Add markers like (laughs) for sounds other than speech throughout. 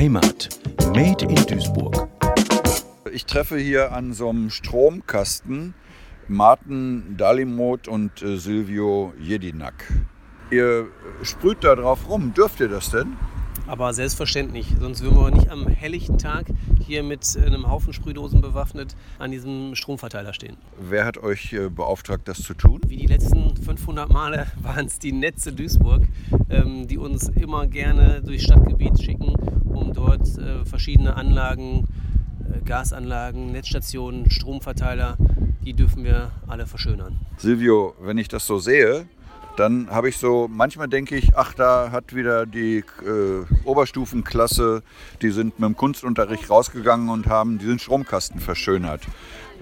Heimat. Made in Duisburg. Ich treffe hier an so einem Stromkasten Martin Dalimot und äh, Silvio Jedinak. Ihr sprüht da drauf rum. Dürft ihr das denn? Aber selbstverständlich, sonst würden wir nicht am helllichten Tag hier mit einem Haufen Sprühdosen bewaffnet an diesem Stromverteiler stehen. Wer hat euch äh, beauftragt, das zu tun? Wie die letzten 500 Male (laughs) waren es die Netze Duisburg, ähm, die uns immer gerne durchs Stadtgebiet schicken, um dort äh, verschiedene Anlagen, äh, Gasanlagen, Netzstationen, Stromverteiler, die dürfen wir alle verschönern. Silvio, wenn ich das so sehe, dann habe ich so, manchmal denke ich, ach, da hat wieder die äh, Oberstufenklasse, die sind mit dem Kunstunterricht rausgegangen und haben diesen Stromkasten verschönert.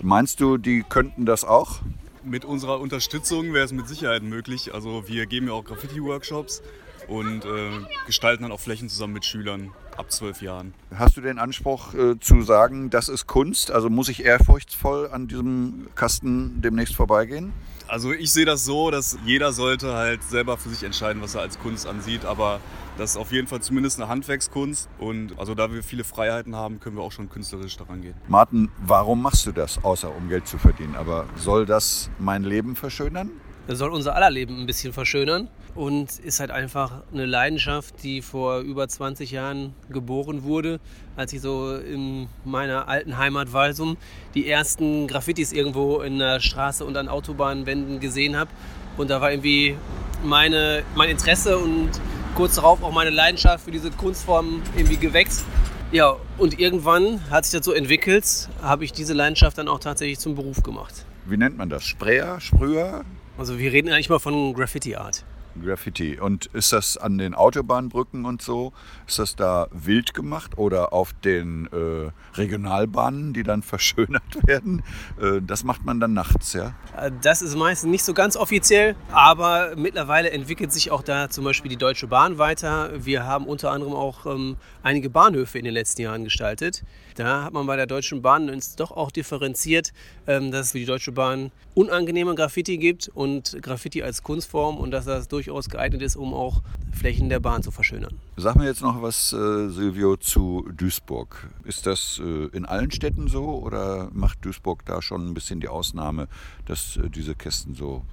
Meinst du, die könnten das auch? Mit unserer Unterstützung wäre es mit Sicherheit möglich. Also wir geben ja auch Graffiti-Workshops und äh, gestalten dann auch Flächen zusammen mit Schülern ab zwölf Jahren. Hast du den Anspruch äh, zu sagen, das ist Kunst? Also muss ich ehrfurchtsvoll an diesem Kasten demnächst vorbeigehen? Also ich sehe das so, dass jeder sollte halt selber für sich entscheiden, was er als Kunst ansieht, aber das ist auf jeden Fall zumindest eine Handwerkskunst und also da wir viele Freiheiten haben, können wir auch schon künstlerisch daran gehen. Martin, warum machst du das, außer um Geld zu verdienen? Aber soll das mein Leben verschönern? Das soll unser aller Leben ein bisschen verschönern und ist halt einfach eine Leidenschaft, die vor über 20 Jahren geboren wurde, als ich so in meiner alten Heimat Walsum die ersten Graffitis irgendwo in der Straße und an Autobahnwänden gesehen habe. Und da war irgendwie meine, mein Interesse und kurz darauf auch meine Leidenschaft für diese Kunstform irgendwie geweckt. Ja, und irgendwann hat sich das so entwickelt, habe ich diese Leidenschaft dann auch tatsächlich zum Beruf gemacht. Wie nennt man das? Sprayer, Sprüher? Also wir reden eigentlich mal von Graffiti Art. Graffiti. Und ist das an den Autobahnbrücken und so, ist das da wild gemacht oder auf den äh, Regionalbahnen, die dann (laughs) verschönert werden? Äh, das macht man dann nachts, ja? Das ist meistens nicht so ganz offiziell, aber mittlerweile entwickelt sich auch da zum Beispiel die Deutsche Bahn weiter. Wir haben unter anderem auch ähm, einige Bahnhöfe in den letzten Jahren gestaltet. Da hat man bei der Deutschen Bahn uns doch auch differenziert, ähm, dass es für die Deutsche Bahn unangenehme Graffiti gibt und Graffiti als Kunstform und dass das durchaus geeignet ist, um auch Flächen der Bahn zu verschönern. Sag mir jetzt noch was, äh, Silvio, zu Duisburg. Ist das äh, in allen Städten so oder macht Duisburg da schon ein bisschen die Ausnahme, dass äh, diese Kästen so.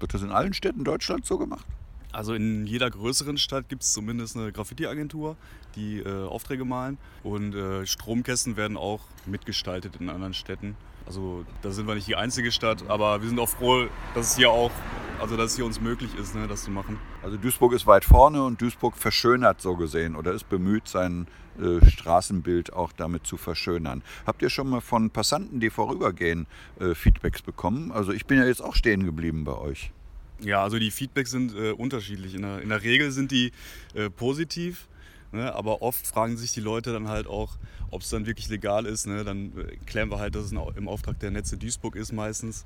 Wird das in allen Städten Deutschlands so gemacht? Also in jeder größeren Stadt gibt es zumindest eine Graffiti-Agentur, die äh, Aufträge malen. Und äh, Stromkästen werden auch mitgestaltet in anderen Städten. Also da sind wir nicht die einzige Stadt, aber wir sind auch froh, dass es hier auch, also dass es hier uns möglich ist, ne, das zu machen. Also Duisburg ist weit vorne und Duisburg verschönert so gesehen oder ist bemüht, sein äh, Straßenbild auch damit zu verschönern. Habt ihr schon mal von Passanten, die vorübergehen, äh, Feedbacks bekommen? Also ich bin ja jetzt auch stehen geblieben bei euch. Ja, also die Feedbacks sind äh, unterschiedlich. In der, in der, Regel sind die äh, positiv, ne? aber oft fragen sich die Leute dann halt auch, ob es dann wirklich legal ist. Ne? Dann äh, klären wir halt, dass es im Auftrag der Netze Duisburg ist meistens.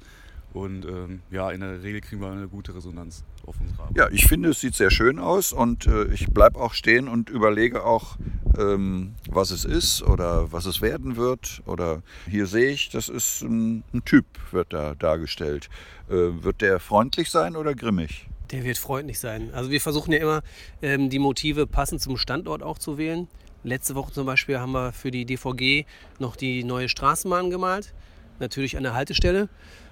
Und ähm, ja, in der Regel kriegen wir eine gute Resonanz auf unsere Arbeit. Ja, ich finde, es sieht sehr schön aus und äh, ich bleibe auch stehen und überlege auch, ähm, was es ist oder was es werden wird. Oder hier sehe ich, das ist ein, ein Typ, wird da dargestellt. Äh, wird der freundlich sein oder grimmig? Der wird freundlich sein. Also wir versuchen ja immer, ähm, die Motive passend zum Standort auch zu wählen. Letzte Woche zum Beispiel haben wir für die DVG noch die neue Straßenbahn gemalt. Natürlich an der Haltestelle.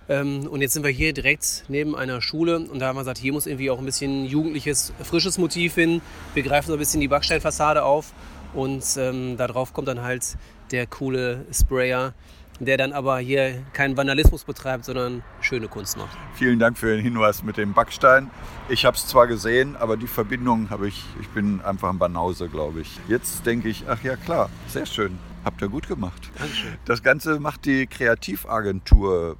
Ähm, und jetzt sind wir hier direkt neben einer Schule und da haben wir gesagt, hier muss irgendwie auch ein bisschen jugendliches, frisches Motiv hin. Wir greifen so ein bisschen die Backsteinfassade auf und ähm, darauf kommt dann halt der coole Sprayer, der dann aber hier keinen Vandalismus betreibt, sondern schöne Kunst macht. Vielen Dank für den Hinweis mit dem Backstein. Ich habe es zwar gesehen, aber die Verbindung habe ich, ich bin einfach ein Banause, glaube ich. Jetzt denke ich, ach ja klar, sehr schön. Habt ihr gut gemacht. Dankeschön. Das Ganze macht die Kreativagentur.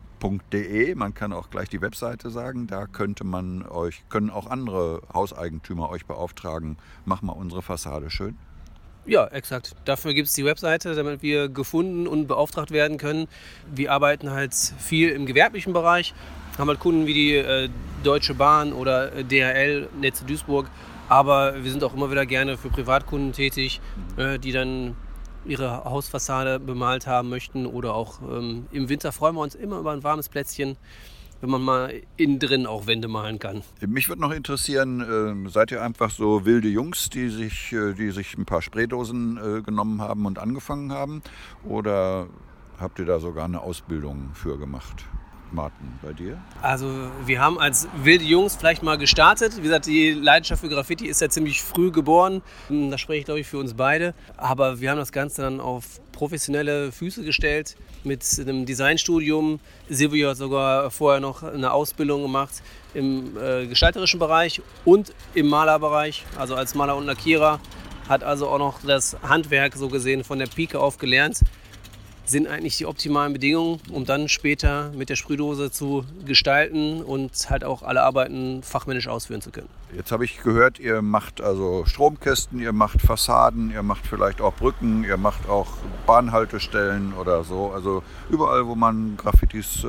Man kann auch gleich die Webseite sagen. Da könnte man euch, können auch andere Hauseigentümer euch beauftragen. Mach mal unsere Fassade schön. Ja, exakt. Dafür gibt es die Webseite, damit wir gefunden und beauftragt werden können. Wir arbeiten halt viel im gewerblichen Bereich, haben halt Kunden wie die äh, Deutsche Bahn oder äh, DHL, Netze Duisburg. Aber wir sind auch immer wieder gerne für Privatkunden tätig, äh, die dann ihre Hausfassade bemalt haben möchten oder auch ähm, im Winter freuen wir uns immer über ein warmes Plätzchen wenn man mal innen drin auch Wände malen kann. Mich würde noch interessieren, äh, seid ihr einfach so wilde Jungs, die sich, äh, die sich ein paar Spraydosen äh, genommen haben und angefangen haben? Oder habt ihr da sogar eine Ausbildung für gemacht? Martin, bei dir? Also wir haben als wilde Jungs vielleicht mal gestartet. Wie gesagt, die Leidenschaft für Graffiti ist ja ziemlich früh geboren. Da spreche ich, glaube ich, für uns beide. Aber wir haben das Ganze dann auf professionelle Füße gestellt mit einem Designstudium. Silvio hat sogar vorher noch eine Ausbildung gemacht im äh, gestalterischen Bereich und im Malerbereich, also als Maler und Lackierer. Hat also auch noch das Handwerk so gesehen von der Pike auf gelernt sind eigentlich die optimalen Bedingungen, um dann später mit der Sprühdose zu gestalten und halt auch alle Arbeiten fachmännisch ausführen zu können. Jetzt habe ich gehört, ihr macht also Stromkästen, ihr macht Fassaden, ihr macht vielleicht auch Brücken, ihr macht auch Bahnhaltestellen oder so. Also überall, wo man Graffitis äh,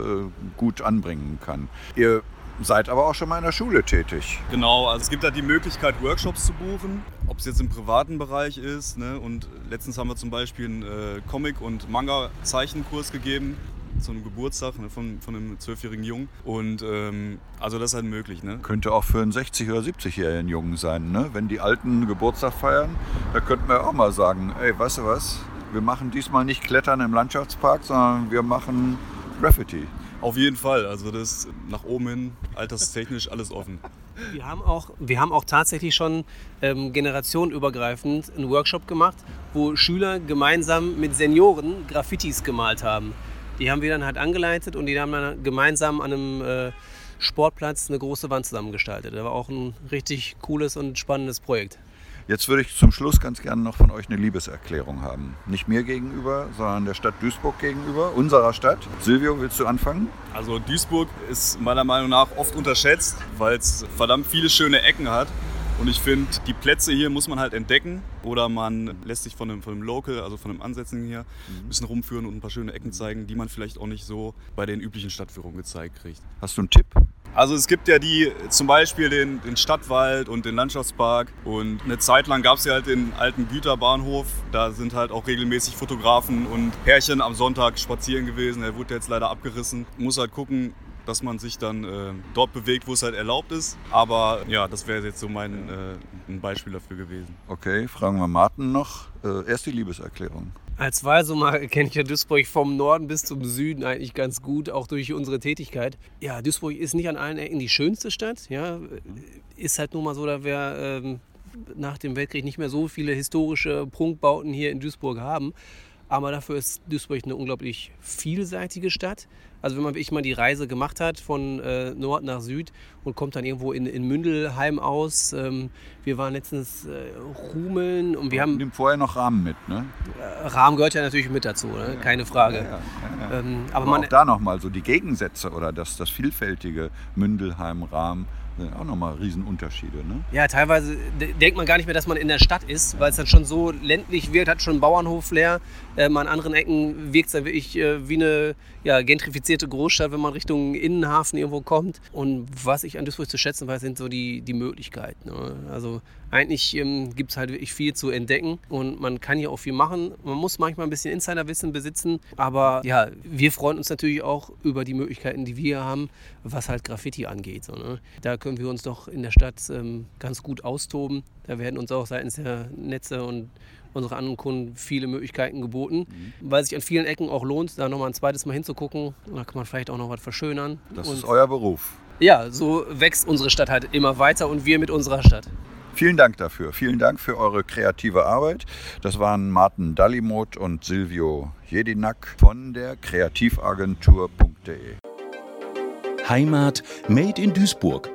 gut anbringen kann. Ihr seid aber auch schon mal in der Schule tätig. Genau, also es gibt da die Möglichkeit, Workshops zu buchen, ob es jetzt im privaten Bereich ist. Ne? Und letztens haben wir zum Beispiel einen äh, Comic- und Manga-Zeichenkurs gegeben zu einem Geburtstag ne, von, von einem zwölfjährigen Jungen. Und ähm, also das ist halt möglich. Ne? Könnte auch für einen 60- oder 70-jährigen Jungen sein. Ne? Wenn die Alten Geburtstag feiern, da könnten wir auch mal sagen, ey, weißt du was, wir machen diesmal nicht Klettern im Landschaftspark, sondern wir machen Graffiti. Auf jeden Fall. Also das nach oben hin, alterstechnisch alles offen. Wir haben auch, wir haben auch tatsächlich schon ähm, generationenübergreifend einen Workshop gemacht, wo Schüler gemeinsam mit Senioren Graffitis gemalt haben. Die haben wir dann halt angeleitet und die haben dann gemeinsam an einem äh, Sportplatz eine große Wand zusammengestaltet. Das war auch ein richtig cooles und spannendes Projekt. Jetzt würde ich zum Schluss ganz gerne noch von euch eine Liebeserklärung haben. Nicht mir gegenüber, sondern der Stadt Duisburg gegenüber, unserer Stadt. Silvio, willst du anfangen? Also Duisburg ist meiner Meinung nach oft unterschätzt, weil es verdammt viele schöne Ecken hat. Und ich finde, die Plätze hier muss man halt entdecken oder man lässt sich von einem, von einem Local, also von einem Ansätzen hier, ein bisschen rumführen und ein paar schöne Ecken zeigen, die man vielleicht auch nicht so bei den üblichen Stadtführungen gezeigt kriegt. Hast du einen Tipp? Also es gibt ja die, zum Beispiel den, den Stadtwald und den Landschaftspark und eine Zeit lang gab es ja halt den alten Güterbahnhof. Da sind halt auch regelmäßig Fotografen und Pärchen am Sonntag spazieren gewesen. Der wurde jetzt leider abgerissen. Muss halt gucken, dass man sich dann äh, dort bewegt, wo es halt erlaubt ist. Aber ja, das wäre jetzt so mein äh, ein Beispiel dafür gewesen. Okay, fragen wir Martin noch. Äh, erst die Liebeserklärung. Als Wahlsummer kenne ich ja Duisburg vom Norden bis zum Süden eigentlich ganz gut, auch durch unsere Tätigkeit. Ja, Duisburg ist nicht an allen Ecken die schönste Stadt. Ja, ist halt nun mal so, da wir ähm, nach dem Weltkrieg nicht mehr so viele historische Prunkbauten hier in Duisburg haben. Aber dafür ist Duisburg eine unglaublich vielseitige Stadt. Also wenn man wirklich mal die Reise gemacht hat von äh, Nord nach Süd und kommt dann irgendwo in, in Mündelheim aus. Ähm, wir waren letztens äh, Rumeln und wir haben... Nimm vorher noch Rahmen mit, ne? Äh, Rahmen gehört ja natürlich mit dazu, ne? keine Frage. Ja, ja, ja, Ähm, aber aber man, auch da nochmal so die Gegensätze oder das, das vielfältige Mündelheim, Rahmen, sind auch nochmal Riesenunterschiede, ne? Ja, teilweise de- denkt man gar nicht mehr, dass man in der Stadt ist, weil es dann schon so ländlich wirkt, hat schon einen Bauernhof-Flair. Ähm, an anderen Ecken wirkt es dann wirklich äh, wie eine ja, gentrifizierte Großstadt, wenn man Richtung Innenhafen irgendwo kommt. Und was ich an Duisburg zu schätzen weiß, sind so die, die Möglichkeiten. Ne? Also eigentlich ähm, gibt es halt wirklich viel zu entdecken und man kann hier auch viel machen. Man muss manchmal ein bisschen Insiderwissen besitzen, aber ja, wir freuen uns natürlich auch über die Möglichkeiten, die wir haben, was halt Graffiti angeht. So, ne? Da können wir uns doch in der Stadt ähm, ganz gut austoben. Da werden uns auch seitens der Netze und unsere anderen Kunden viele Möglichkeiten geboten, weil sich an vielen Ecken auch lohnt, da nochmal ein zweites Mal hinzugucken. Da kann man vielleicht auch noch was verschönern. Das und ist euer Beruf. ja, so wächst unsere Stadt halt immer weiter und wir mit unserer Stadt. Vielen Dank dafür. Vielen Dank für eure kreative Arbeit. Das waren Martin Dallimot und Silvio Jedinak von der kreativagentur.de. Heimat Made in Duisburg.